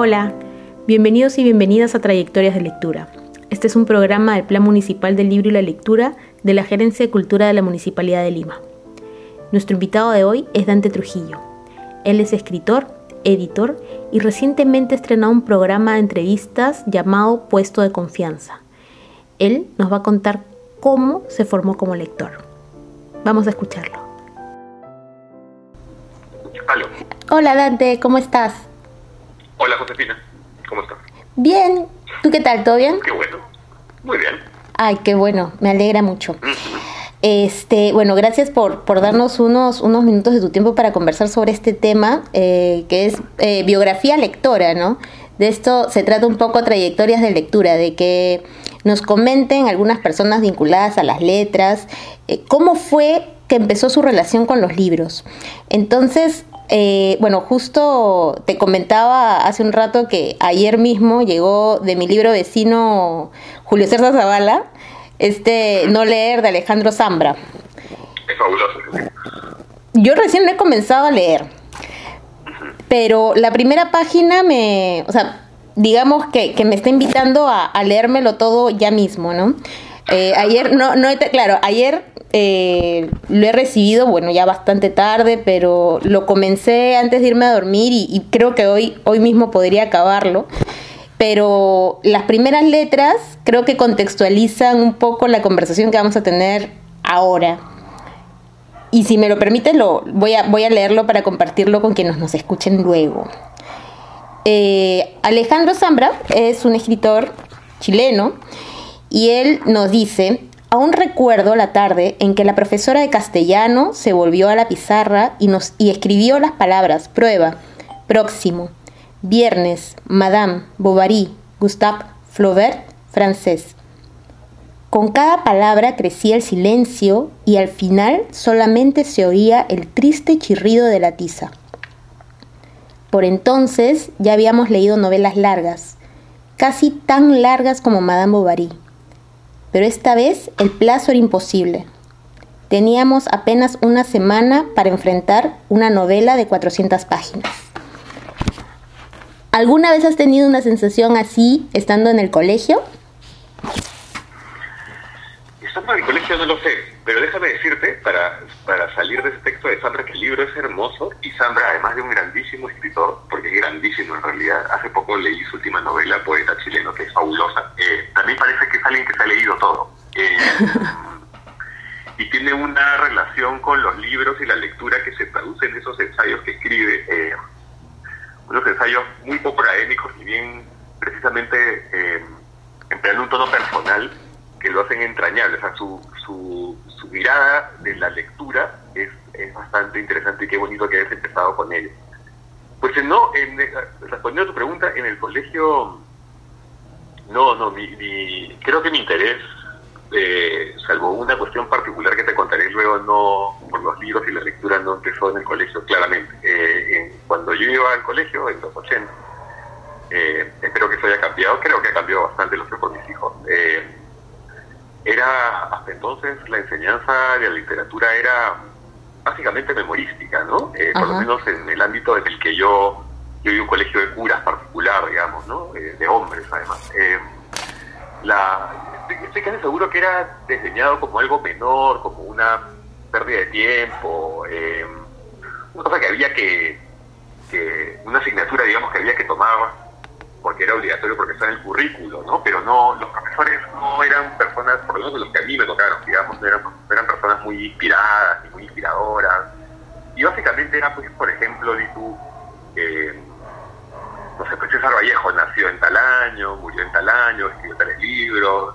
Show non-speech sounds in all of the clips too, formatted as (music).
Hola, bienvenidos y bienvenidas a Trayectorias de Lectura. Este es un programa del Plan Municipal del Libro y la Lectura de la Gerencia de Cultura de la Municipalidad de Lima. Nuestro invitado de hoy es Dante Trujillo. Él es escritor, editor y recientemente estrenó un programa de entrevistas llamado Puesto de Confianza. Él nos va a contar cómo se formó como lector. Vamos a escucharlo. Hola Dante, ¿cómo estás? Hola Josefina, ¿cómo estás? Bien, ¿tú qué tal? ¿Todo bien? Qué bueno, muy bien. Ay, qué bueno, me alegra mucho. Este, bueno, gracias por, por darnos unos, unos minutos de tu tiempo para conversar sobre este tema, eh, que es eh, biografía lectora, ¿no? De esto se trata un poco trayectorias de lectura, de que nos comenten algunas personas vinculadas a las letras, eh, cómo fue que empezó su relación con los libros. Entonces, eh, bueno, justo te comentaba hace un rato que ayer mismo llegó de mi libro vecino Julio César Zavala, este No leer de Alejandro Zambra. Es fabuloso. Yo recién lo he comenzado a leer, pero la primera página me, o sea, digamos que, me está invitando a, a leérmelo todo ya mismo, ¿no? Eh, ayer, no, no, claro, ayer eh, lo he recibido, bueno, ya bastante tarde, pero lo comencé antes de irme a dormir y, creo que hoy, hoy mismo podría acabarlo. Pero las primeras letras creo que contextualizan un poco la conversación que vamos a tener ahora. Y si me lo permite, lo, voy, a, voy a leerlo para compartirlo con quienes nos escuchen luego. Eh, Alejandro Zambra es un escritor chileno y él nos dice, Aún recuerdo la tarde en que la profesora de castellano se volvió a la pizarra y, nos, escribió las palabras prueba, próximo, viernes, Madame, Bovary, Gustave Flaubert, francés. Con cada palabra crecía el silencio y al final solamente se oía el triste chirrido de la tiza. Por entonces ya habíamos leído novelas largas, casi tan largas como Madame Bovary pero esta vez el plazo era imposible. Teníamos apenas una semana para enfrentar una novela de 400 páginas. ¿Alguna vez has tenido una sensación así estando en el colegio? Estando en el colegio no lo sé, pero déjame decirte, para, para salir de ese texto de Sandra, que el libro es hermoso y Sandra, además de un grandísimo escritor, porque es grandísimo en realidad, hace poco leí su última novela, Poeta Chileno, que es fabulosa, eh, también parece que es alguien que se ha leído todo. Eh, (laughs) y tiene una relación con los libros y la lectura que se traduce en esos ensayos que escribe, eh, unos ensayos muy poco académicos y bien precisamente eh, empleando un tono personal que lo hacen entrañable. O sea, su, su, mirada de la lectura es, es, bastante interesante y qué bonito que hayas empezado con ello. Pues no, en, eh, respondiendo a tu pregunta, en el colegio, no, no, mi, creo que mi interés, eh, salvo una cuestión particular que te contaré luego, no por los libros y la lectura no empezó en el colegio, claramente. Eh, cuando yo iba al colegio, en los 80, espero que eso haya cambiado, creo que ha cambiado bastante lo que por mis hijos era hasta entonces la enseñanza de la literatura era básicamente memorística, ¿no? Eh, por lo menos en el ámbito en el que yo, yo iba un colegio de curas particular, digamos, ¿no? Eh, de hombres, además. Eh, la, estoy casi seguro que era diseñado como algo menor, como una pérdida de tiempo, una cosa que había que, que, una asignatura, digamos, que había que tomar porque era obligatorio porque está en el currículo, ¿no? Pero no, los profesores no eran personas, por lo menos los que a mí me tocaron, digamos, no eran, eran personas muy inspiradas y muy inspiradoras. Y básicamente era, pues, por ejemplo, tú, eh, no sé, pues César Vallejo nació en tal año, murió en tal año, escribió tales libros,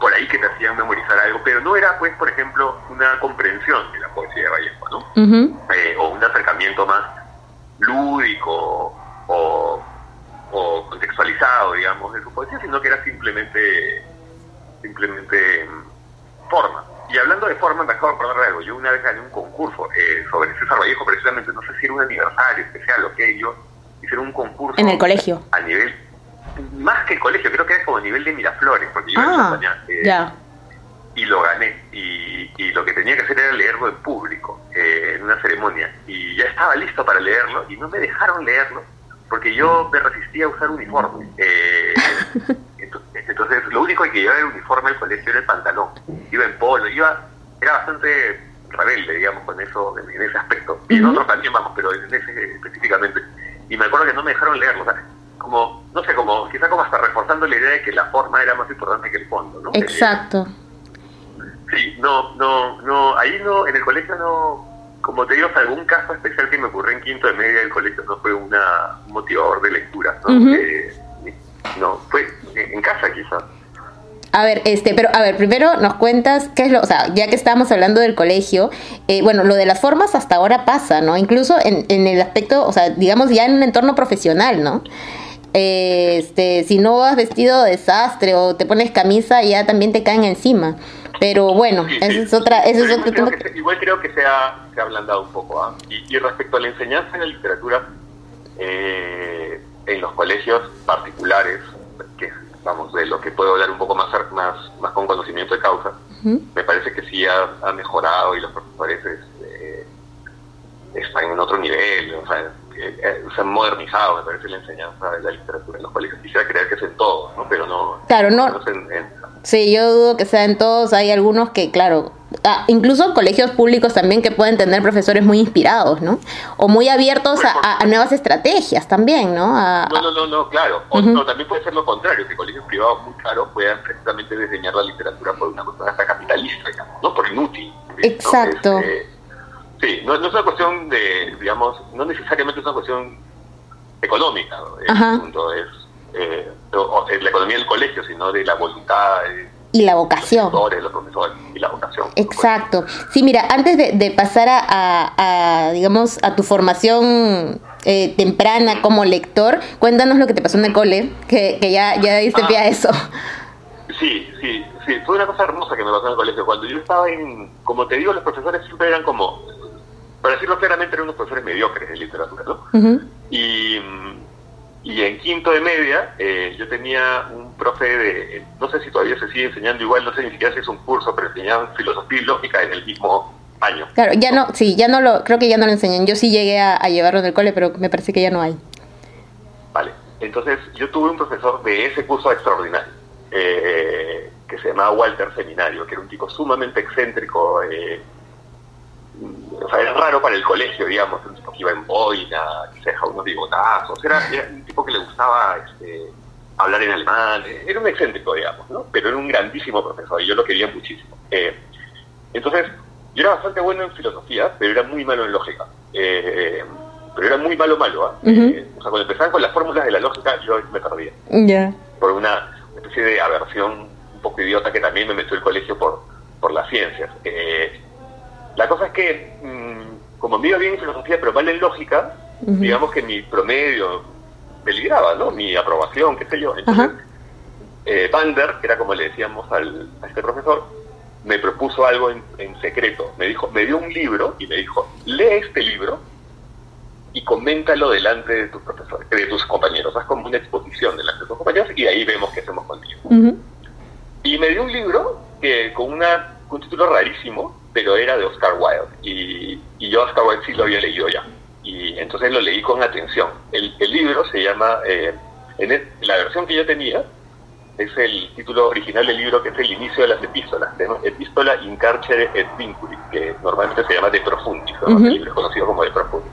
por ahí que te hacían memorizar algo, pero no era, pues, por ejemplo, una comprensión de la poesía de Vallejo, ¿no? Eh, o un acercamiento más lúdico o o contextualizado, digamos, de su poesía, sino que era simplemente, simplemente mm, forma. Y hablando de forma, me acabo de acordar de algo. Yo una vez gané un concurso eh, sobre César Vallejo, precisamente, no sé si era un aniversario especial o qué, yo hicieron un concurso. En el colegio. A nivel, más que el colegio, creo que era como a nivel de Miraflores, porque yo ah, eh, ya. Y lo gané. Y, y, lo que tenía que hacer era leerlo en público, eh, en una ceremonia. Y ya estaba listo para leerlo, y no me dejaron leerlo porque yo me resistía a usar uniforme. Eh, (laughs) entonces, lo único que llevaba el uniforme al colegio era el pantalón. Iba en polo, iba, era bastante rebelde, digamos, con eso, en, ese aspecto. Y en otros también, vamos, pero en ese específicamente. Y me acuerdo que no me dejaron leerlo, o sea, como, no sé, como, quizá como hasta reforzando la idea de que la forma era más importante que el fondo, ¿no? Exacto. sí, no, no, no, ahí no, en el colegio no, como te digo, algún caso especial que me ocurrió en quinto de media del colegio no fue una, un motivador de lectura, ¿no? Eh, no, fue en casa quizás. A ver, este, pero a ver, primero nos cuentas qué es lo, o sea, ya que estábamos hablando del colegio, eh, bueno, lo de las formas hasta ahora pasa, ¿no? Incluso en, en el aspecto, o sea, digamos ya en un entorno profesional, ¿no? este, si no vas vestido de desastre o te pones camisa, ya también te caen encima. Pero bueno, esa es otra, eso es otro tema. igual creo que se ha, se ha ablandado un poco. ¿ah? Y, respecto a la enseñanza en la literatura, eh, en los colegios particulares, que vamos, de lo que puedo hablar un poco más, más, más con conocimiento de causa, me parece que sí ha, mejorado y los profesores este, están en otro nivel. O sea, eh, se han modernizado, me parece, la enseñanza de la literatura en los colegios. Quisiera creer que es en todos, ¿no? Pero no. Claro, no. Sí, yo dudo que sea en todos. Hay algunos que, claro, ah, incluso colegios públicos también que pueden tener profesores muy inspirados, ¿no? O muy abiertos a, nuevas estrategias también, ¿no? no, no, no, no, claro. O también puede ser lo contrario, que colegios privados muy caros puedan precisamente diseñar la literatura por una cosa hasta capitalista, ¿no? Por inútil. Exacto. Este, Sí, no, es una cuestión de, digamos, no necesariamente es una cuestión económica, el punto es eh, la economía del colegio, sino de la voluntad. y la vocación. De los profesores, y la vocación. Exacto. Sí, mira, antes de, pasar a, digamos, a tu formación eh, temprana como lector, cuéntanos lo que te pasó en el cole, que, que ya, ya diste pie a ah. eso. Sí, sí, sí, fue una cosa hermosa que me pasó en el colegio. Cuando yo estaba en, como te digo, los profesores siempre eran como para decirlo claramente, eran unos profesores mediocres de literatura, ¿no? y, y, en quinto de media, eh, yo tenía un profe de, no sé si todavía se sigue enseñando igual, no sé ni siquiera si es un curso, pero enseñaban filosofía y lógica en el mismo año. Claro, ya no, sí, ya no lo, creo que ya no lo enseñan. Yo sí llegué a, llevarlo en el cole, pero me parece que ya no hay. Vale, entonces yo tuve un profesor de ese curso extraordinario, eh, que se llamaba Walter Seminario, que era un tipo sumamente excéntrico, eh, o sea, era raro para el colegio, digamos, un tipo que iba en boina, que se dejaba unos bigotazos, era, un tipo que le gustaba este, hablar en alemán, era un excéntrico, digamos, ¿no? Pero era un grandísimo profesor y yo lo quería muchísimo. Eh, entonces, yo era bastante bueno en filosofía, pero era muy malo en lógica. Eh, pero era muy malo, malo, ¿ah? ¿eh? O sea, cuando empezaban con las fórmulas de la lógica, yo me perdía. Ya. Por una especie de aversión un poco idiota que también me metió el colegio por, por las ciencias. Eh, la cosa es que, mm, como me iba bien en filosofía, pero mal en lógica, digamos que mi promedio peligraba, ¿no? Mi aprobación, qué sé yo. Entonces, eh, Bander, que era como le decíamos al, a este profesor, me propuso algo en, secreto. Me dijo, me dio un libro y me dijo, lee este libro y coméntalo delante de tus profesores, de tus compañeros. Haz como una exposición delante de tus compañeros y ahí vemos qué hacemos contigo. Y me dio un libro que con una, un título rarísimo, pero era de Oscar Wilde. Y, yo Oscar Wilde sí lo había leído ya. Y entonces lo leí con atención. El, libro se llama, eh, en la versión que yo tenía, es el título original del libro que es el inicio de las epístolas, Epístola in carcere et vinculi, que normalmente se llama De Profundis, libro conocido como De Profundis,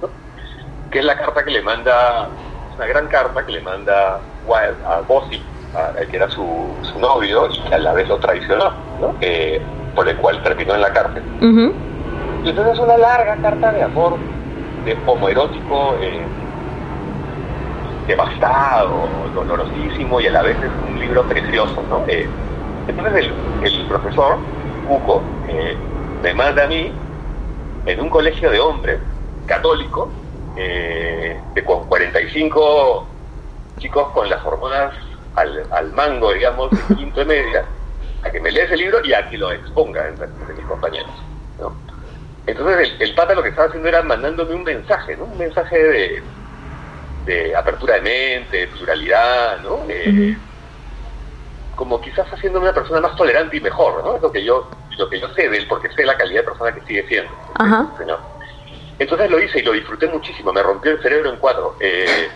que es la carta que le manda, una gran carta que le manda Wilde a Bossi, que era su, su, novio y que a la vez lo traicionó, ¿no? por el cual terminó en la cárcel. Y entonces es una larga carta de amor, de homoerótico, eh, devastado, dolorosísimo y a la vez es un libro precioso. ¿no? Eh, entonces el, profesor Hugo eh, me manda a mí en un colegio de hombres católico, eh, de con 45 chicos con las hormonas al, al mango, digamos, de (laughs) quinto y media, a que me lea ese libro y a que lo exponga entre, mis compañeros. ¿no? Entonces el, pata lo que estaba haciendo era mandándome un mensaje, ¿no? Un mensaje de, de apertura de mente, de pluralidad, ¿no? Como quizás haciéndome una persona más tolerante y mejor, ¿no? Es lo que yo, lo que yo sé de él, porque sé la calidad de persona que sigue siendo. Entonces lo hice y lo disfruté muchísimo, me rompió el cerebro en cuatro. Eh,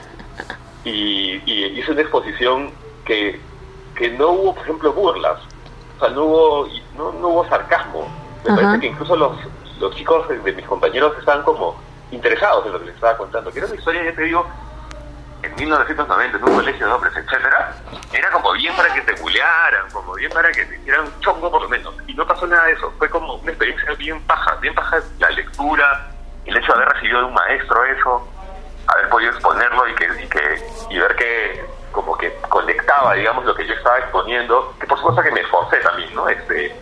y, hice una exposición que, que no hubo, por ejemplo, burlas, o sea, no hubo, no, no hubo sarcasmo. Me parece que incluso los, los chicos de, mis compañeros estaban como interesados en lo que les estaba contando. Que era una historia, ya te digo, en 1990, en un colegio de hombres, etcétera, era como bien para que te bulearan, como bien para que te hicieran chongo por lo menos. Y no pasó nada de eso. Fue como una experiencia bien paja, bien paja la lectura, el hecho de haber recibido de un maestro eso, haber podido exponerlo y que, y que y ver que como que conectaba, digamos, lo que yo estaba exponiendo, que por supuesto que me esforcé también, ¿no? Este,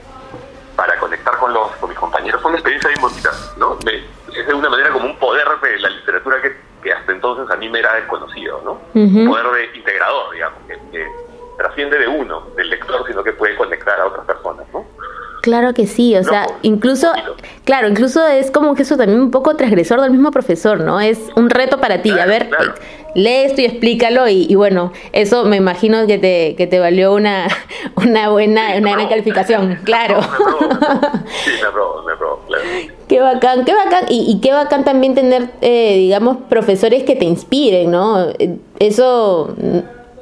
para conectar con los con mis compañeros. Fue una experiencia bien bonita, ¿no? es de una manera como un poder de la literatura que, que hasta entonces a mí me era desconocido, ¿no? Un poder de integrador, digamos, que, que trasciende de uno, del lector, sino que puede conectar a otras personas. Claro que sí, o sea, incluso, claro, incluso es como que eso también un poco transgresor del mismo profesor, ¿no? Es un reto para ti, a ver, lee esto y explícalo y, bueno, eso me imagino que te, que te valió una, (laughs) una buena, una gran calificación, claro. Sí, me (laughs) aprobó, me aprobó, claro. Qué bacán, qué bacán, y, y qué bacán también tener, eh, digamos, profesores que te inspiren, ¿no? Eso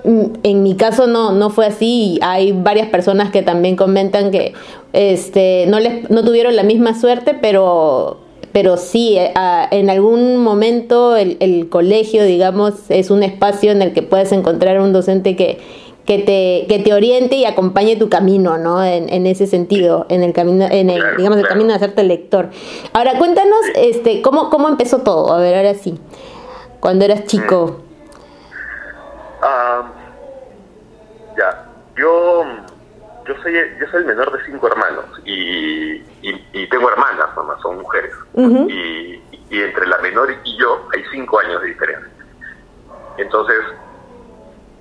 en mi caso no, no fue así. Hay varias personas que también comentan que este, no, les, no tuvieron la misma suerte, pero, pero sí, eh, en algún momento el, el, colegio, digamos, es un espacio en el que puedes encontrar un docente que, que, te, que te oriente y acompañe tu camino, ¿no? En, en ese sentido, en el camino, en el, digamos, el camino de hacerte lector. Ahora, cuéntanos, este, ¿cómo, cómo empezó todo? A ver, ahora sí, cuando eras chico. Ah, ya, yo yo soy yo soy el menor de cinco hermanos y, y, tengo hermanas mamá son mujeres. Y, y, entre la menor y yo hay cinco años de diferencia. Entonces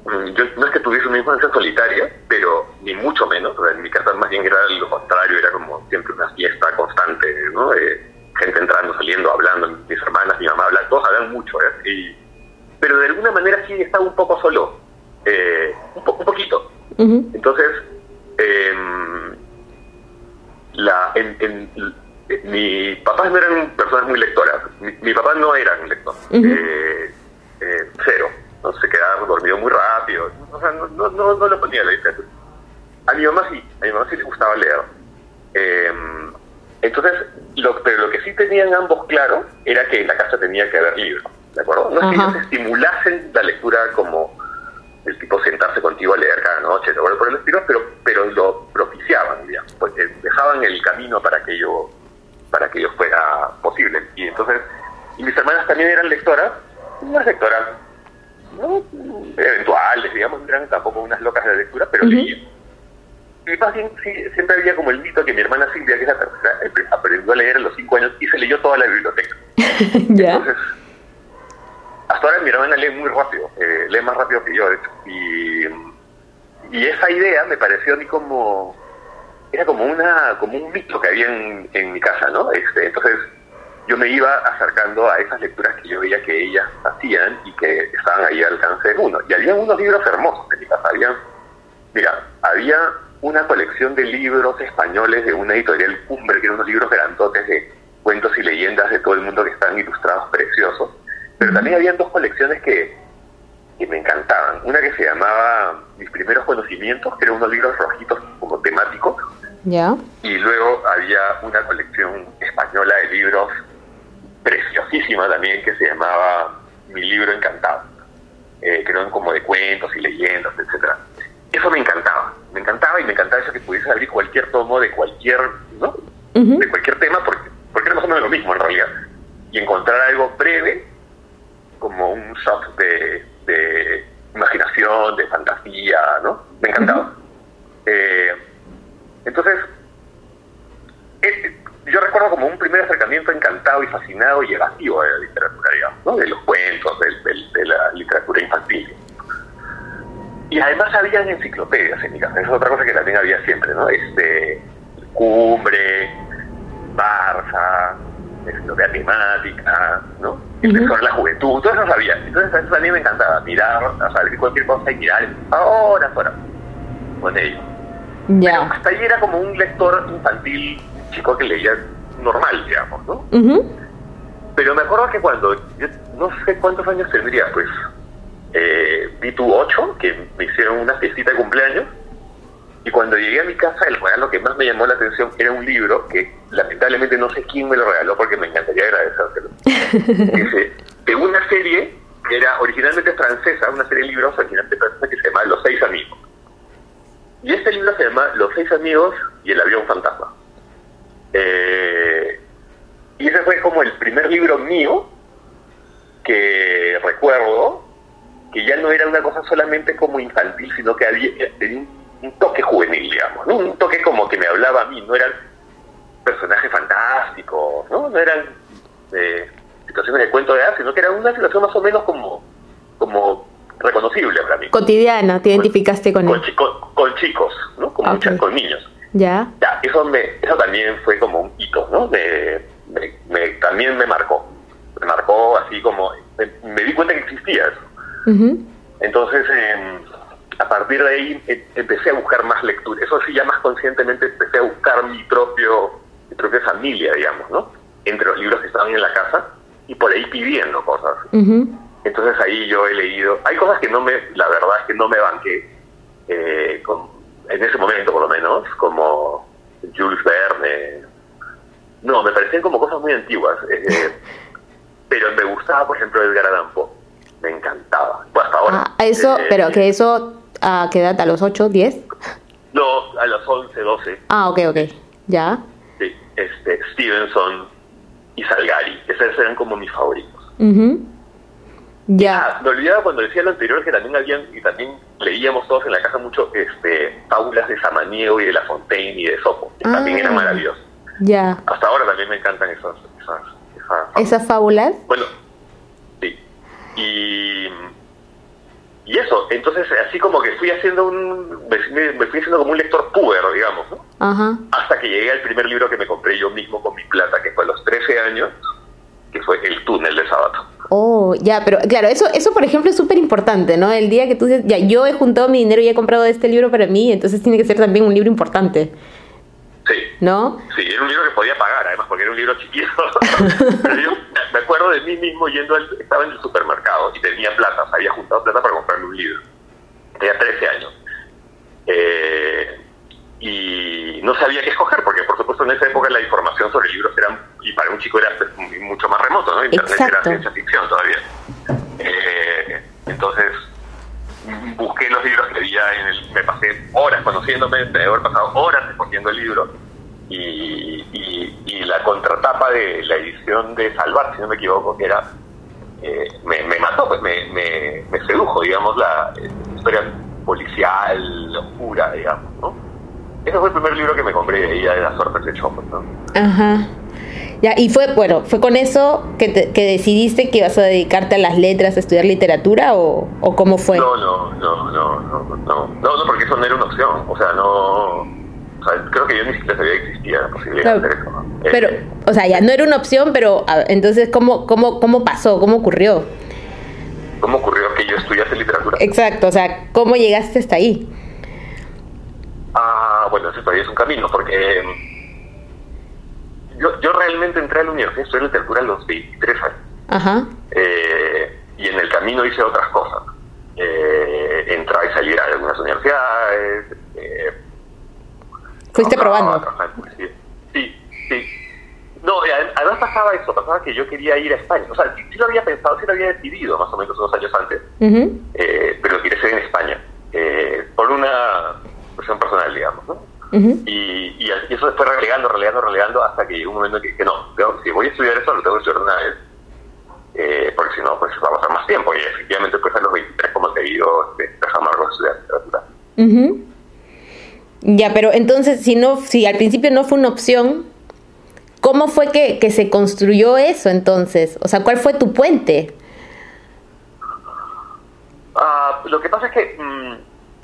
mm, yo no es que tuviese una infancia solitaria pero ni mucho menos. En mi casa más bien era lo contrario era como siempre una fiesta constante no gente entrando saliendo hablando mis hermanas mi mamá hablan todos hablan mucho ¿eh? y, pero de alguna manera sí estaba un poco solo eh, un, un poquito. Entonces eh, la, en, en, mis papás no eran personas muy lectoras. Mi, papá no era un lector. eh, eh, cero. No se quedaba dormido muy rápido. O sea, no, no, no, no lo ponía la literatura. A mi mamá sí. A mi mamá sí le gustaba leer. Eh, entonces, lo, pero lo que sí tenían ambos claro era que en la casa tenía que haber libros. ¿De acuerdo? No es que ellos estimulasen la lectura como el tipo sentarse contigo a leer cada noche, ¿no? por el estilo, pero, pero lo propiciaban, digamos, porque dejaban el camino para que yo para que yo fuera posible. Y entonces, y mis hermanas también eran lectoras, unas lectoras, ¿no? eventuales, digamos, eran tampoco unas locas de lectura, pero leían. Y más bien, sí, siempre había como el mito que mi hermana Silvia, que es la tercera, aprendió a leer a los cinco años y se leyó toda la biblioteca. (laughs) Entonces, hasta ahora mi hermana lee muy rápido, eh, lee más rápido que yo, de hecho. Y, esa idea me pareció a mí como, era como una como un mito que había en, mi casa, ¿no? Este, entonces yo me iba acercando a esas lecturas que yo veía que ellas hacían y que estaban ahí al alcance de uno. Y había unos libros hermosos en mi casa. Había, mira, había una colección de libros españoles de una editorial Cumbre, que eran unos libros grandotes de cuentos y leyendas de todo el mundo que estaban ilustrados preciosos. Pero también había dos colecciones que, que me encantaban. Una que se llamaba Mis primeros conocimientos, que eran unos libros rojitos como temáticos. Ya. Y luego había una colección española de libros preciosísima también que se llamaba Mi libro encantado, eh, que eran como de cuentos y leyendas, etcétera. Eso me encantaba, me encantaba y me encantaba eso que pudiese abrir cualquier tomo de cualquier, ¿no? De cualquier tema, porque, porque era más o menos lo mismo en realidad. Y encontrar algo breve como un soft de, de imaginación, de fantasía, ¿no? Me encantaba. eh, entonces, yo recuerdo como un primer acercamiento encantado y fascinado y evasivo de la literatura, digamos, ¿no? De los cuentos, de, de la literatura infantil. Y además había enciclopedias en mi casa, es otra cosa que también había siempre, ¿no? Este, Cumbre, Barça, enciclopedia temática, ¿no? El tesoro de la juventud, todo eso sabía. Entonces eso a mí me encantaba, mirar, o sea, cualquier cosa y mirar horas, horas con ello. Ya. hasta ahí era como un lector infantil, chico que leía normal, digamos, ¿no? Pero me acuerdo que cuando, yo no sé cuántos años tendría, pues eh, vi tu 8, que me hicieron una fiestita de cumpleaños, y cuando llegué a mi casa, el regalo que más me llamó la atención era un libro que lamentablemente no sé quién me lo regaló porque me encantaría agradecérselo. (laughs) Dice, de una serie que era originalmente francesa, una serie de libros originalmente francesa que se llama Los Seis Amigos. Y este libro se llama Los Seis Amigos y el Avión Fantasma. Eh, y ese fue como el primer libro mío que recuerdo que ya no era una cosa solamente como infantil, sino que había, tenía un toque juvenil, digamos, ¿no? un toque como que me hablaba a mí, no eran personajes fantásticos, no, no eran eh, situaciones de cuento de hadas, sino que era una situación más o menos como, como reconocible para mí. Cotidiana, te identificaste con, con, él. con, chicos, ¿no? Con, muchas, con niños. Ya. ya eso, me, eso también fue como un hito, ¿no? Me, me, también me marcó. Me marcó así como. Me, di cuenta que existía eso. Entonces, eh, a partir de ahí em, empecé a buscar más lectura. Eso sí, ya más conscientemente empecé a buscar mi propio mi propia familia, digamos, ¿no? Entre los libros que estaban en la casa y por ahí pidiendo cosas. Entonces ahí yo he leído. Hay cosas que no me, la verdad es que no me banqué, eh, en ese momento por lo menos, como Jules Verne. No, me parecían como cosas muy antiguas. Eh, (laughs) pero me gustaba, por ejemplo, Edgar Allan Poe. Me encantaba. Pues hasta ahora. Ah, eso, eh, pero que eso ¿A qué edad? ¿A los 8, 10? No, a los 11, 12. Ah, ok, ok. ¿Ya? Sí, este, Stevenson y Salgari. Esos eran como mis favoritos. Ya. Ah, me olvidaba cuando decía lo anterior que también habían, y también leíamos todos en la casa mucho este, fábulas de Samaniego y de La Fontaine y de Sopo, que también eran ah, maravillosas. Ya. Hasta ahora también me encantan esas, esas, esas, ¿Esas fábulas. Bueno, sí. Y y eso, entonces así como que fui haciendo un, me, fui haciendo como un lector puber, digamos, ¿no? Ajá. Hasta que llegué al primer libro que me compré yo mismo con mi plata, que fue a los 13 años, que fue El túnel de Sabato. Oh, ya, pero claro, eso, eso por ejemplo es súper importante, ¿no? El día que tú dices, ya, yo he juntado mi dinero y he comprado este libro para mí, entonces tiene que ser también un libro importante. Sí. ¿No? Sí, era un libro que podía pagar, además, porque era un libro chiquito. (laughs) Pero yo me acuerdo de mí mismo yendo, al, estaba en el supermercado y tenía plata, había juntado plata para comprarme un libro. Tenía 13 años. Eh, y no sabía qué escoger, porque por supuesto en esa época la información sobre libros era, y para un chico era pues, mucho más remoto, ¿no? Internet era ciencia ficción todavía. Eh, entonces busqué los libros que había en el, me pasé horas conociéndome, me haber pasado horas escogiendo el libro y, y, la contratapa de la edición de Salvar, si no me equivoco, que era eh, me, me, mató, pues me, me, me, sedujo, digamos, la historia policial, oscura, digamos, ¿no? Ese fue el primer libro que me compré de ella de las suertes de Chopin, ¿no? Ajá. Ya, y fue, bueno, ¿fue con eso que, que decidiste que ibas a dedicarte a las letras, a estudiar literatura o, o cómo fue? No, no, no, no, no, no, no, no, porque eso no era una opción, o sea, no, o sea, creo que yo ni siquiera sabía que existía la posibilidad de hacer eso. Pero, eh, o sea, ya no era una opción, pero entonces, ¿cómo, cómo, ¿cómo pasó? ¿Cómo ocurrió? ¿Cómo ocurrió que yo estudiase literatura? Exacto, o sea, ¿cómo llegaste hasta ahí? Ah, bueno, todavía es un camino, porque yo, yo realmente entré a la universidad, estudié literatura a los 23 años. Ajá. Eh, y en el camino hice otras cosas. Eh, entrar y salir a algunas universidades. Eh, ¿Fuiste probando? Sí, sí. No, además pasaba eso, pasaba que yo quería ir a España. O sea, sí, lo había pensado, sí lo había decidido más o menos unos años antes, eh, pero quería ser en España, eh, por una cuestión personal, digamos, ¿no? Y, y, eso se fue relegando, relegando, relegando hasta que llegó un momento que, que no, si voy a estudiar eso, lo tengo que estudiar una vez, eh, porque si no, pues va a pasar más tiempo. Y efectivamente, pues a los 23, como te digo, dejamos algo de estudiar literatura. Ya, pero entonces, si no, si al principio no fue una opción, ¿cómo fue que, que se construyó eso entonces? O sea, ¿cuál fue tu puente? Uh, lo que pasa es que, mmm,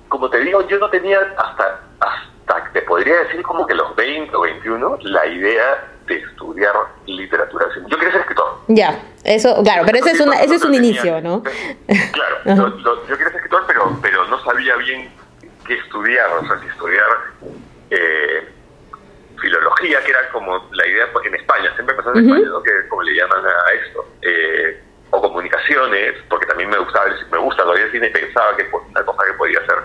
como te digo, yo no tenía hasta, hasta, te podría decir como que los 20 o 21, la idea de estudiar literatura. Yo quería ser escritor. Ya, eso, claro, pero ese es, una, ese es un inicio, ¿no? Claro, (laughs) yo, yo, quería ser escritor, pero, pero no sabía bien qué estudiar, o sea, si estudiar eh, filología, que era como la idea en España, siempre pasando en España, ¿no? que como le llaman a esto, eh, o comunicaciones, porque también me gustaba, me gusta todavía el cine, pensaba que fue una cosa que podía hacer.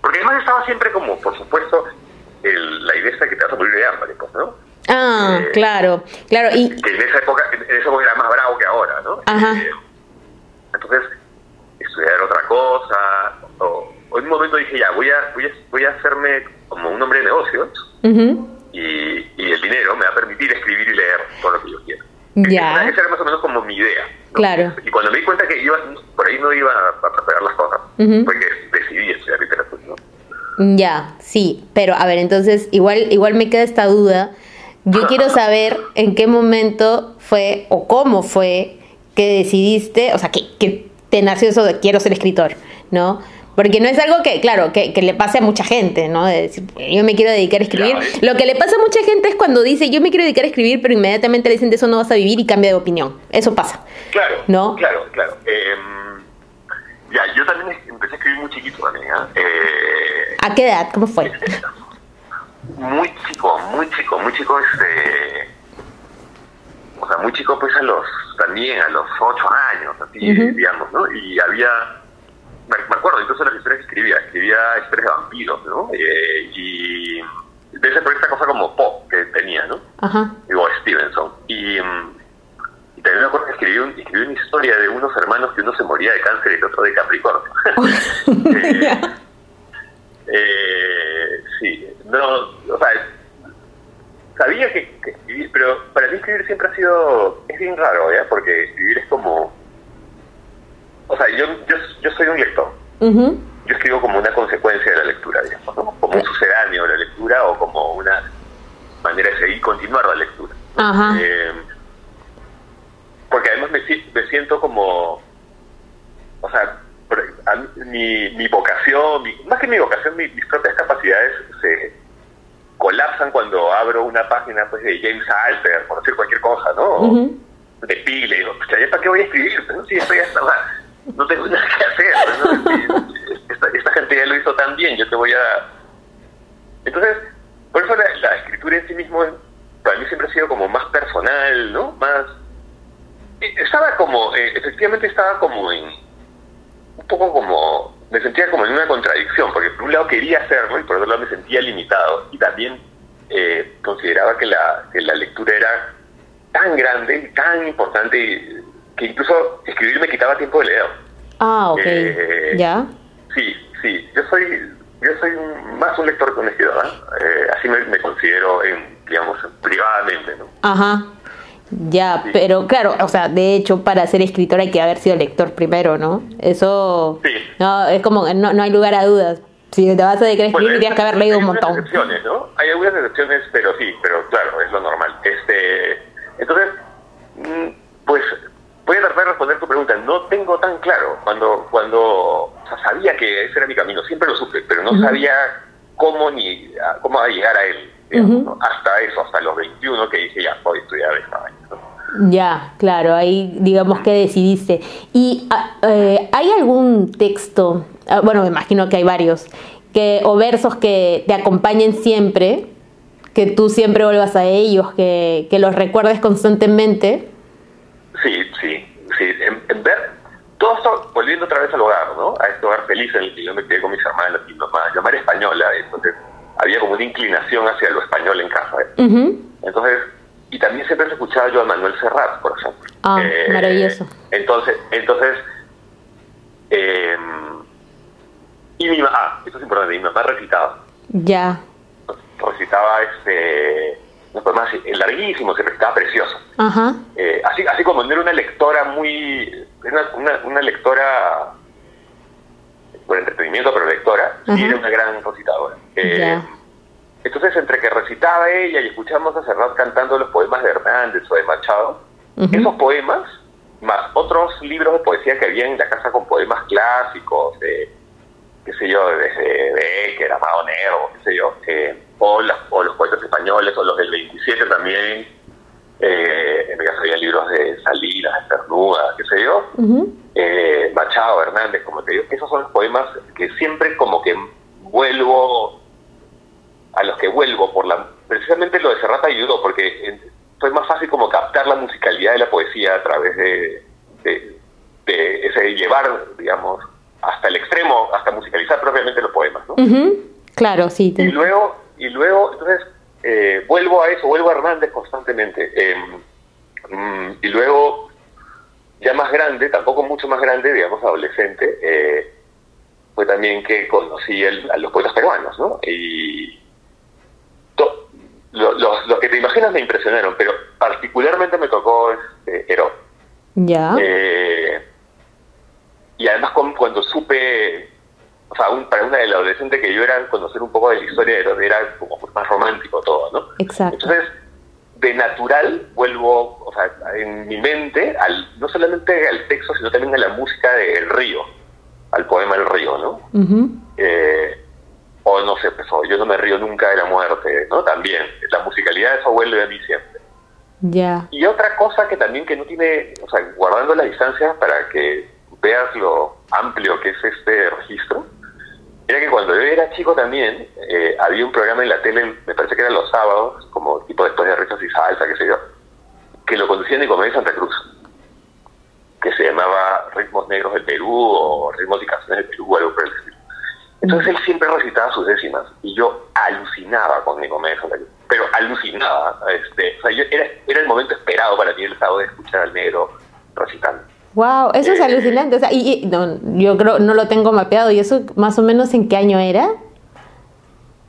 Porque además estaba siempre como, por supuesto, el, la idea de que te vas a morir de hambre, pues, ¿no? Ah, eh, claro, claro. Y... Que en esa, época, en esa época era más bravo que ahora, ¿no? Ajá. Eh, entonces, estudiar otra cosa, o, o, en un momento dije, ya, voy a, voy a, voy a hacerme como un hombre de negocios, y, y, el dinero me va a permitir escribir y leer todo lo que yo quiero. Ya. Esa era más o menos como mi idea. Claro. Y cuando me di cuenta que iba, por ahí no iba a pegar las cosas, porque decidí estudiar literatura, ¿no? Ya, sí, pero a ver, entonces igual igual me queda esta duda. Yo (laughs) quiero saber en qué momento fue o cómo fue que decidiste, o sea, que, que te nació eso de quiero ser escritor, ¿no? Porque no es algo que, claro, que, que, le pase a mucha gente, ¿no? De decir, yo me quiero dedicar a escribir. Claro. Lo que le pasa a mucha gente es cuando dice, yo me quiero dedicar a escribir, pero inmediatamente le dicen, de eso no vas a vivir y cambia de opinión. Eso pasa. Claro, ¿no? claro, claro. Eh, ya, yo también empecé a escribir muy chiquito también, ¿eh? ¿A qué edad? ¿Cómo fue? Muy chico, muy chico, muy chico, este... O sea, muy chico pues a los, también a los ocho años, así, uh -huh. digamos, ¿no? Y había me, me acuerdo incluso de las historias que escribía, escribía historias de vampiros, ¿no? Eh, y de esa por esta cosa como pop que tenía, ¿no? Ajá. Digo, Stevenson. Y, y también me acuerdo que escribí, un, escribí, una historia de unos hermanos que uno se moría de cáncer y el otro de Capricornio. (laughs) (laughs) eh, eh, sí, no, o sea, sabía que, que, escribir, pero para mí escribir siempre ha sido, es bien raro, ¿ya? Porque escribir es como o sea, yo, yo, yo soy un lector. Uh -huh. Yo escribo como una consecuencia de la lectura, digamos, ¿no? como un sucedáneo de la lectura o como una manera de seguir, continuar la lectura. Ajá. Eh, porque además me, me, siento como, o sea, a, mi, mi, vocación, mi, más que mi vocación, mi, mis propias capacidades se colapsan cuando abro una página pues de James Alter, por decir cualquier cosa, ¿no? Uh -huh. De Pile, digo, ¿ya para qué voy a escribir? ¿no? Si estoy hasta no tengo (laughs) nada que hacer. esta, esta, gente ya lo hizo tan bien, yo te voy a... Entonces, por eso la, escritura en sí mismo para mí siempre ha sido como más personal, ¿no? Más... Estaba como, eh, efectivamente estaba como en... Un poco como... Me sentía como en una contradicción, porque por un lado quería hacerlo y por otro lado me sentía limitado y también eh, consideraba que la, que la lectura era tan grande y tan importante y, que incluso escribir me quitaba tiempo de leer. Ah, ok. Eh, ¿Ya? Sí, sí. Yo soy yo soy más un lector que un escritor. ¿eh? así me, me, considero, en, digamos, privadamente, ¿no? Ajá. Ya, sí. pero claro, o sea, de hecho, para ser escritor hay que haber sido lector primero, ¿no? Eso. Sí. No, es como, no, no hay lugar a dudas. Si te vas a dedicar a escribir, bueno, tendrías que haber leído un montón. Hay excepciones, ¿no? Hay algunas excepciones, pero sí, pero claro, es lo normal. Este, entonces, pues voy a tratar de responder tu pregunta. No tengo tan claro cuando, cuando o sea, sabía que ese era mi camino, siempre lo supe, pero no uh -huh. sabía cómo ni cómo llegar a él. Digamos, uh -huh. ¿no? Hasta eso, hasta los 21 que dije, ya, voy a estudiar esta vaina. ¿no? Ya, claro, ahí digamos que decidiste. ¿Y eh, hay algún texto, ah, bueno, me imagino que hay varios, que o versos que te acompañen siempre, que tú siempre vuelvas a ellos, que, que los recuerdes constantemente? Sí, sí, sí. En, en, ver, volviendo otra vez al hogar, ¿no? A este hogar feliz en el que yo me quedé con mis hermanas y mi mamá. Yo era española, entonces había como una inclinación hacia lo español en casa. ¿eh? Uh -huh. Entonces, y también siempre se escuchaba yo a Manuel Serrat, por ejemplo. Ah, eh, maravilloso. Entonces, entonces, eh, y mi mamá, ah, esto es importante, mi mamá recitaba. Ya. Recitaba este unos poemas larguísimos, se recitaba precioso. Ajá. Eh, así, así como no era una lectora muy, una, una, una lectora por entretenimiento, pero lectora, Ajá. y era una gran recitadora. Eh. Entonces, entre que recitaba ella y escuchamos a Serrat cantando los poemas de Hernández o de Machado, esos poemas, más otros libros de poesía que había en la casa con poemas clásicos, de, qué sé yo, desde Becker, Amado Negro, qué sé yo, eh, o, la, o, los poetas españoles, o los del 27 también, eh, en mi caso había libros de Salinas, de Cernuda, qué sé yo, uh -huh. eh, Machado, Hernández, como te digo, esos son los poemas que siempre como que vuelvo a los que vuelvo por la precisamente lo de Serrata ayudó porque fue más fácil como captar la musicalidad de la poesía a través de, de, de ese llevar, digamos, hasta el extremo, hasta musicalizar propiamente los poemas, ¿no? Claro, sí. Y luego, y luego, entonces, eh, vuelvo a eso, vuelvo a Hernández constantemente. Em, mm, y luego, ya más grande, tampoco mucho más grande, digamos, adolescente, eh, fue también que conocí a los poetas peruanos, ¿no? Y los, que te imaginas me impresionaron, pero particularmente me tocó este, Herón. Ya. Eh, y además cuando supe, o sea, para una de las adolescentes que yo era, conocer un poco de la historia de Herón era como más romántico todo, ¿no? Exacto. Entonces, de natural vuelvo, o sea, en mi mente, al, no solamente al texto, sino también a la música del río, al poema El río, ¿no? eh, o no sé, pues, yo no me río nunca de la muerte, ¿no? También, la musicalidad eso vuelve a mí siempre. Ya. Y otra cosa que también que no tiene, o sea, guardando la distancia para que veas lo amplio que es este registro, era que cuando yo era chico también, eh, había un programa en la tele, me parece que eran los sábados, como tipo después de risas y salsa, qué sé yo, que lo conducían en Comedia Santa Cruz, que se llamaba Ritmos Negros del Perú o Ritmos y Canciones del Perú, algo por el estilo. Entonces él siempre recitaba sus décimas y yo alucinaba con mi Comedia Santa Cruz, pero alucinaba. Este, o sea, yo, era, era el momento esperado para mí el sábado de escuchar al negro recitando. Wow, eso es eh, alucinante. O sea, y, no, yo creo no lo tengo mapeado. ¿Y eso más o menos en qué año era?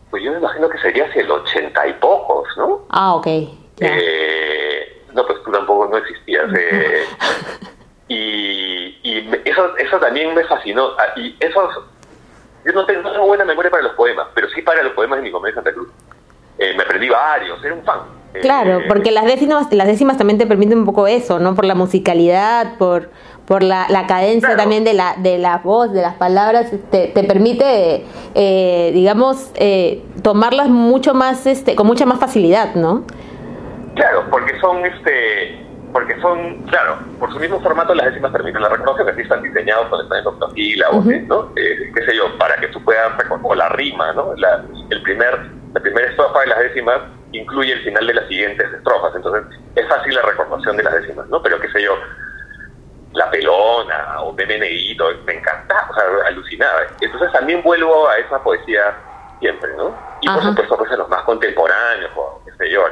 Pues yo me imagino que sería hacia el ochenta y pocos, ¿no? Ah, ok. Eh, no, pues tú tampoco no existías. Eh, (laughs) y y eso, eso también me fascinó. Ah, y eso, yo no tengo, buena memoria para los poemas, pero sí para los poemas de mi comedia Santa Cruz. me aprendí varios, era un fan. Claro, eh, porque las décimas, las décimas también te permiten un poco eso, ¿no? Por la musicalidad, por, por la, la cadencia también de la, de la voz, de las palabras, te, te permite, eh, digamos, eh, tomarlas mucho más, este, con mucha más facilidad, ¿no? Claro, porque son, este, porque son, claro, por su mismo formato las décimas permiten la reconocen, así están diseñados con el la voz, ¿no? qué sé yo, para que tú puedas, o la rima, ¿no? La, el primer, la primera estrofa de las décimas incluye el final de las siguientes estrofas. Entonces, es fácil la recordación de las décimas, ¿no? Pero qué sé yo, La Pelona o Bebe me encantaba, o sea, alucinaba. Entonces también vuelvo a esa poesía siempre, ¿no? Y por supuesto, pues a los más contemporáneos, o qué sé yo,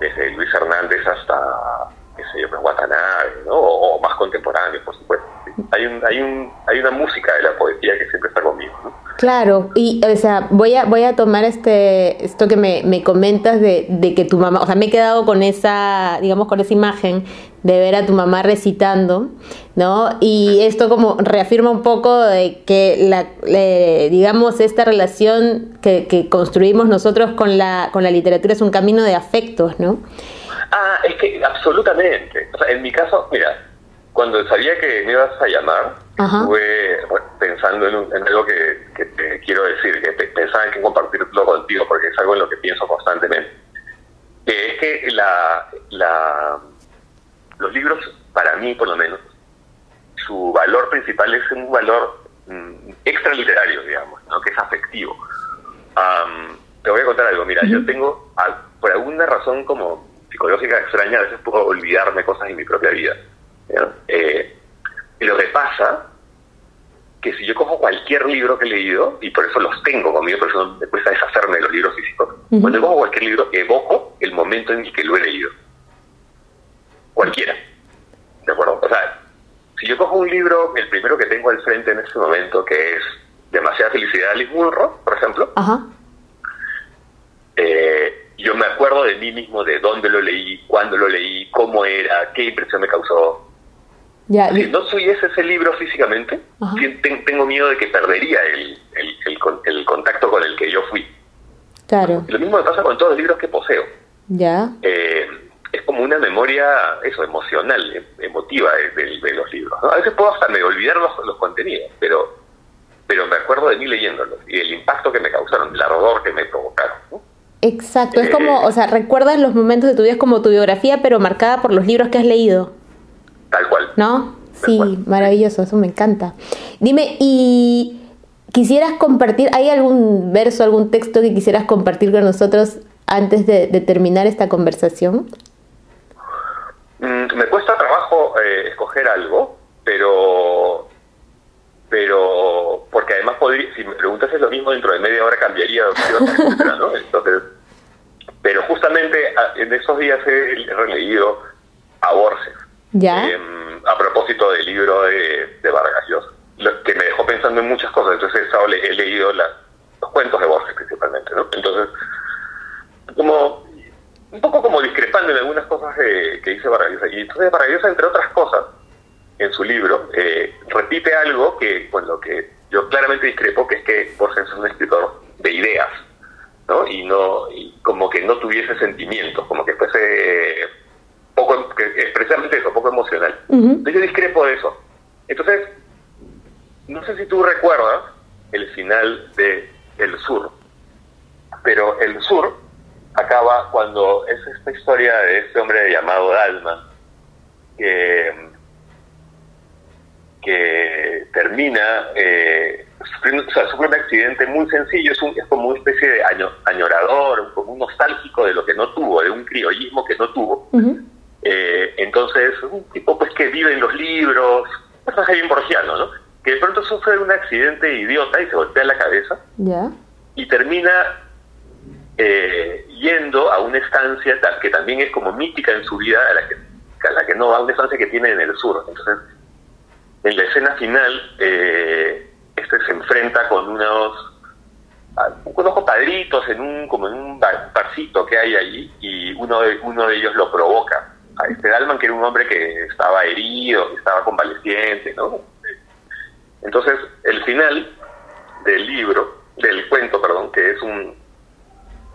desde Luis Hernández hasta, qué sé yo, pues Watanabe, ¿no? O, más contemporáneos, por supuesto. Hay, un, hay, un, hay una música de la poesía que siempre está conmigo, ¿no? Claro, y o sea, voy a, voy a tomar este, esto que me, me comentas de, de, que tu mamá, o sea, me he quedado con esa, digamos, con esa imagen de ver a tu mamá recitando, ¿no? Y esto como reafirma un poco de que, la, digamos, esta relación que, que construimos nosotros con la, con la literatura es un camino de afectos, ¿no? Ah, es que absolutamente. O sea, en mi caso, mira, cuando sabía que me ibas a llamar, estuve pensando en, algo que, te quiero decir, que pensaba en que compartirlo contigo, porque es algo en lo que pienso constantemente. Que es que la, la, los libros, para mí por lo menos, su valor principal es un valor mm, extraliterario, digamos, ¿no? que es afectivo. te voy a contar algo, mira, yo tengo, por alguna razón como psicológica extraña, a veces puedo olvidarme cosas en mi propia vida eh, lo que pasa que si yo cojo cualquier libro que he leído, y por eso los tengo conmigo, por eso me cuesta deshacerme de los libros físicos, cuando cojo cualquier libro, evoco el momento en el que lo he leído. Cualquiera. ¿De acuerdo? O sea, si yo cojo un libro, el primero que tengo al frente en este momento, que es Demasiada Felicidad de Alice Munro, por ejemplo, eh, yo me acuerdo de mí mismo, de dónde lo leí, cuándo lo leí, cómo era, qué impresión me causó, si no tuviese ese libro físicamente, tengo miedo de que perdería el, el, contacto con el que yo fui. Claro. Lo mismo me pasa con todos los libros que poseo. Ya. Eh, es como una memoria, eso, emocional, em, emotiva de, los libros. A veces puedo hasta me olvidar los, contenidos, pero pero me acuerdo de mí leyéndolos y el impacto que me causaron, el ardor que me provocaron. Exacto, es como, eh, o sea, recuerdas los momentos de tu vida es como tu biografía, pero marcada por los libros que has leído. Tal cual. ¿No? sí, maravilloso, eso me encanta. Dime, ¿y quisieras compartir, hay algún verso, algún texto que quisieras compartir con nosotros antes de, terminar esta conversación? Mm, me cuesta trabajo eh, escoger algo, pero pero porque además podría, si me preguntas es lo mismo dentro de media hora cambiaría ¿no? (laughs) Entonces, pero justamente en esos días he releído a Borges. ¿Ya? Em, a propósito del libro de, de Vargas Llosa, que me dejó pensando en muchas cosas. Entonces he, he leído los cuentos de Borges principalmente, ¿no? Entonces, como un poco como discrepando en algunas cosas que dice Vargas Llosa. Y entonces Vargas Llosa, entre otras cosas, en su libro, eh, repite algo que con lo que yo claramente discrepo, que es que Borges es un escritor de ideas, ¿no? Y no y como que no tuviese sentimientos, como que fuese precisamente eso, poco emocional. Yo discrepo de eso. Entonces, no sé si tú recuerdas el final de El Sur, pero El Sur acaba cuando es esta historia de este hombre llamado Dalma, que que termina eh, sufriendo, o sea, sufre un accidente muy sencillo, es, un, es como una especie de añorador, como un nostálgico de lo que no tuvo, de un criollismo que no tuvo. Eh, entonces, un tipo pues que vive en los libros, un personaje bien borgiano, ¿no? Que de pronto sufre un accidente idiota y se golpea la cabeza y termina eh, yendo a una estancia que también es como mítica en su vida, a la que, a la que no va, a una estancia que tiene en el sur. Entonces, en la escena final, eh, este se enfrenta con unos unos compadritos en un como en un barcito que hay allí y uno de, uno de ellos lo provoca a este Dalman que era un hombre que estaba herido que estaba convaleciente no entonces el final del libro del cuento perdón que es un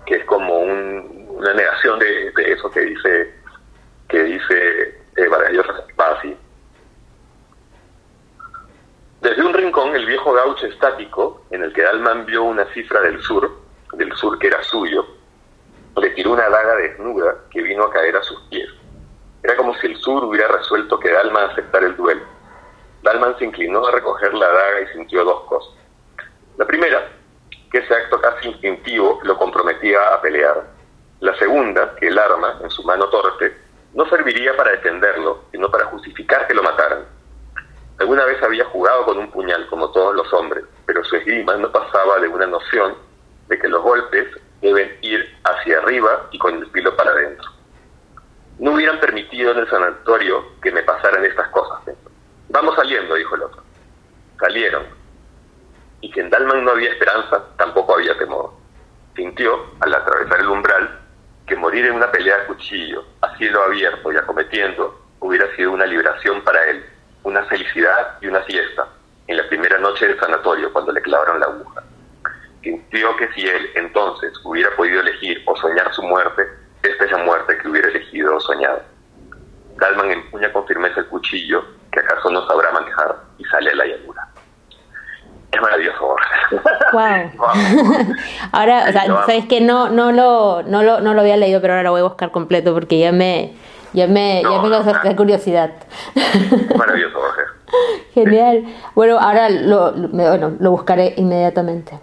que es como una negación de, eso que dice que dice eh, Vargas desde un rincón, el viejo gaucho estático, en el que Dalman vio una cifra del sur, del sur que era suyo, le tiró una daga desnuda que vino a caer a sus pies. Era como si el sur hubiera resuelto que Dalman aceptara el duelo. Dalman se inclinó a recoger la daga y sintió dos cosas. La primera, que ese acto casi instintivo lo comprometía a pelear. La segunda, que el arma, en su mano torpe, no serviría para defenderlo, sino para justificar que lo mataran Alguna vez había jugado con un puñal, como todos los hombres, pero su esgrima no pasaba de una noción de que los golpes deben ir hacia arriba y con el filo para adentro. No hubieran permitido en el sanatorio que me pasaran estas cosas. Vamos saliendo, dijo el otro. Salieron. Y que en Dalman no había esperanza, tampoco había temor. Sintió, al atravesar el umbral, que morir en una pelea a cuchillo, a cielo abierto y acometiendo, hubiera sido una liberación para él una felicidad y una siesta en la primera noche del sanatorio cuando le clavaron la aguja. Sintió que si él entonces hubiera podido elegir o soñar su muerte, esta es la muerte que hubiera elegido o soñado. Dalman empuña con firmeza el cuchillo que acaso no sabrá manejar y sale a la llanura. Es maravilloso. Wow. (laughs) (laughs) ahora, o sea, sabes que no, no lo, no lo, no lo había leído, pero ahora lo voy a buscar completo porque ya me, ya me, ya me causaste curiosidad. Maravilloso, Jorge. (laughs) Genial. Bueno, ahora lo, bueno, lo buscaré inmediatamente.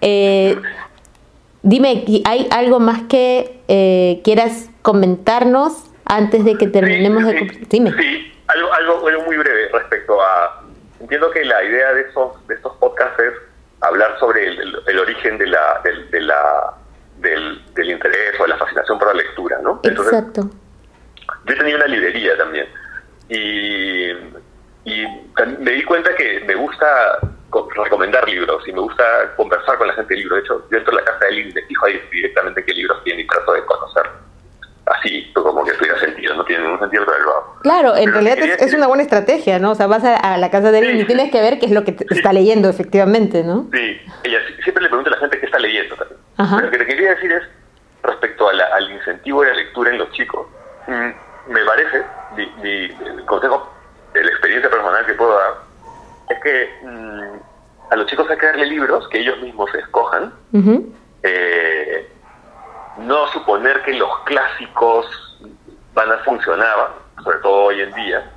Eh, dime, ¿hay algo más que eh, quieras comentarnos antes de que terminemos sí, de... Dime. Sí, algo, algo, muy breve respecto a... Entiendo que la idea de estos, de estos podcasts es hablar sobre el, origen de la, de, la, del, del, interés o de la fascinación por la lectura, ¿no? Exacto. Yo tenía una librería también y, me di cuenta que me gusta recomendar libros y me gusta conversar con la gente de libros. De hecho, yo entro a la casa de y me fijo ahí directamente qué libros tiene y trato de conocer. Así, como que tuviera sentido, no tiene ningún sentido, pero lo Claro, en realidad es, una buena estrategia, ¿no? O sea, vas a, la casa de alguien y tienes que ver qué es lo que está leyendo, efectivamente, ¿no? Sí, ella siempre le pregunta a la gente qué está leyendo también. Pero lo que te quería decir es, respecto al incentivo de la lectura en los chicos, mm, me parece, mi, consejo la experiencia personal que puedo dar, es que mm, a los chicos hay que darle libros que ellos mismos escojan. Eh, no suponer que los clásicos van a funcionar, sobre todo hoy en día.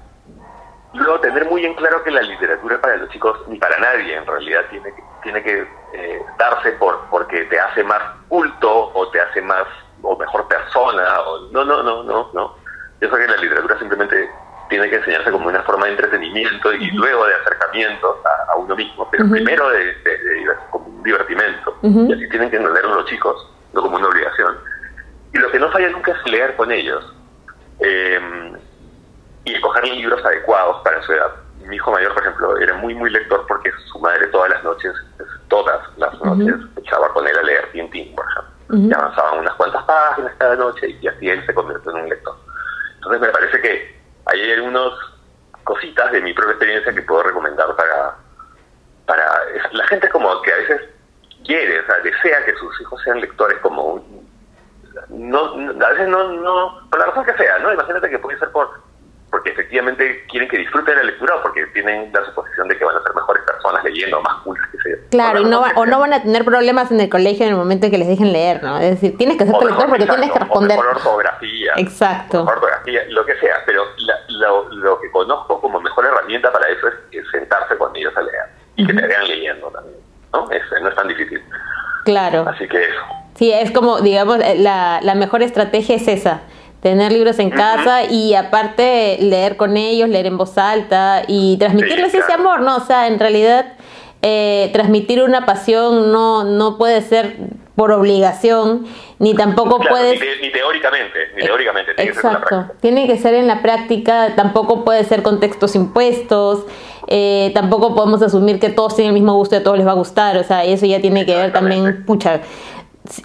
Luego tener muy en claro que la literatura para los chicos, ni para nadie en realidad, tiene que, tiene que eh, darse por porque te hace más culto o te hace más o mejor persona. O, no, no, no, no, no. Yo sé que la literatura simplemente tiene que enseñarse como una forma de entretenimiento y luego de acercamiento a, uno mismo, pero primero de, como un divertimento. Y así tienen que entenderlo los chicos, no como una obligación. Y lo que no falla nunca es leer con ellos eh, y escoger libros adecuados para su edad. Mi hijo mayor, por ejemplo, era muy, muy lector porque su madre todas las noches, todas las noches, echaba con él a leer Tintín, por ejemplo. Y avanzaban unas cuantas páginas cada noche y así él se convirtió en un lector. Entonces me parece que hay algunas cositas de mi propia experiencia que puedo recomendar para... para la gente como que a veces quiere, o sea, desea que sus hijos sean lectores como... No, a veces no, no, por la razón que sea, ¿no? Imagínate que puede ser por porque efectivamente quieren que disfruten la lectura o porque tienen la suposición de que van a ser mejores personas leyendo, más cultas que sea. Claro, y no o no van a tener problemas en el colegio en el momento en que les dejen leer, ¿no? Es decir, tienes que ser lector porque tienes que responder. O mejor ortografía. Exacto. Mejor ortografía, lo que sea, pero lo, lo, que conozco como mejor herramienta para eso es, sentarse con ellos a leer y que te vean leyendo también, ¿no? Es, no es tan difícil. Claro. Así que eso. Sí, es como, digamos, la, la mejor estrategia es esa tener libros en casa y aparte leer con ellos, leer en voz alta y transmitirles ese amor, ¿no? O sea, en realidad eh, transmitir una pasión no, no puede ser por obligación, ni tampoco puede... Ni, teóricamente, ni teóricamente. Tiene Exacto, que ser tiene que ser en la práctica, tampoco puede ser con textos impuestos, eh, tampoco podemos asumir que todos tienen el mismo gusto y a todos les va a gustar, o sea, eso ya tiene que ver también, pucha,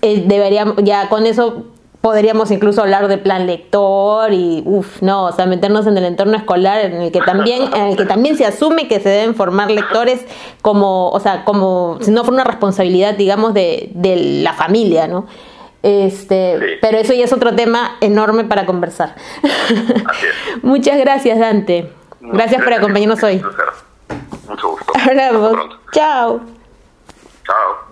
eh, deberíamos, ya con eso podríamos incluso hablar de plan lector y uff, no, o sea, meternos en el entorno escolar en el que también en el que también se asume que se deben formar lectores como, o sea, como si no fuera una responsabilidad, digamos, de, de la familia, ¿no? Este, pero eso ya es otro tema enorme para conversar. (laughs) Muchas gracias, Dante. Gracias, por acompañarnos hoy. Mucho gusto. Hablamos. Chao. Chao.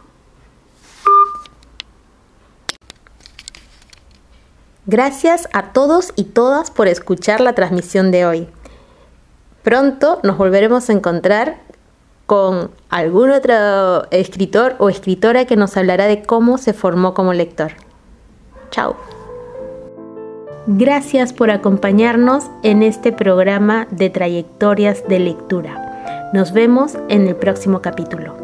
Gracias a todos y todas por escuchar la transmisión de hoy. Pronto nos volveremos a encontrar con algún otro escritor o escritora que nos hablará de cómo se formó como lector. Chao. Gracias por acompañarnos en este programa de trayectorias de lectura. Nos vemos en el próximo capítulo.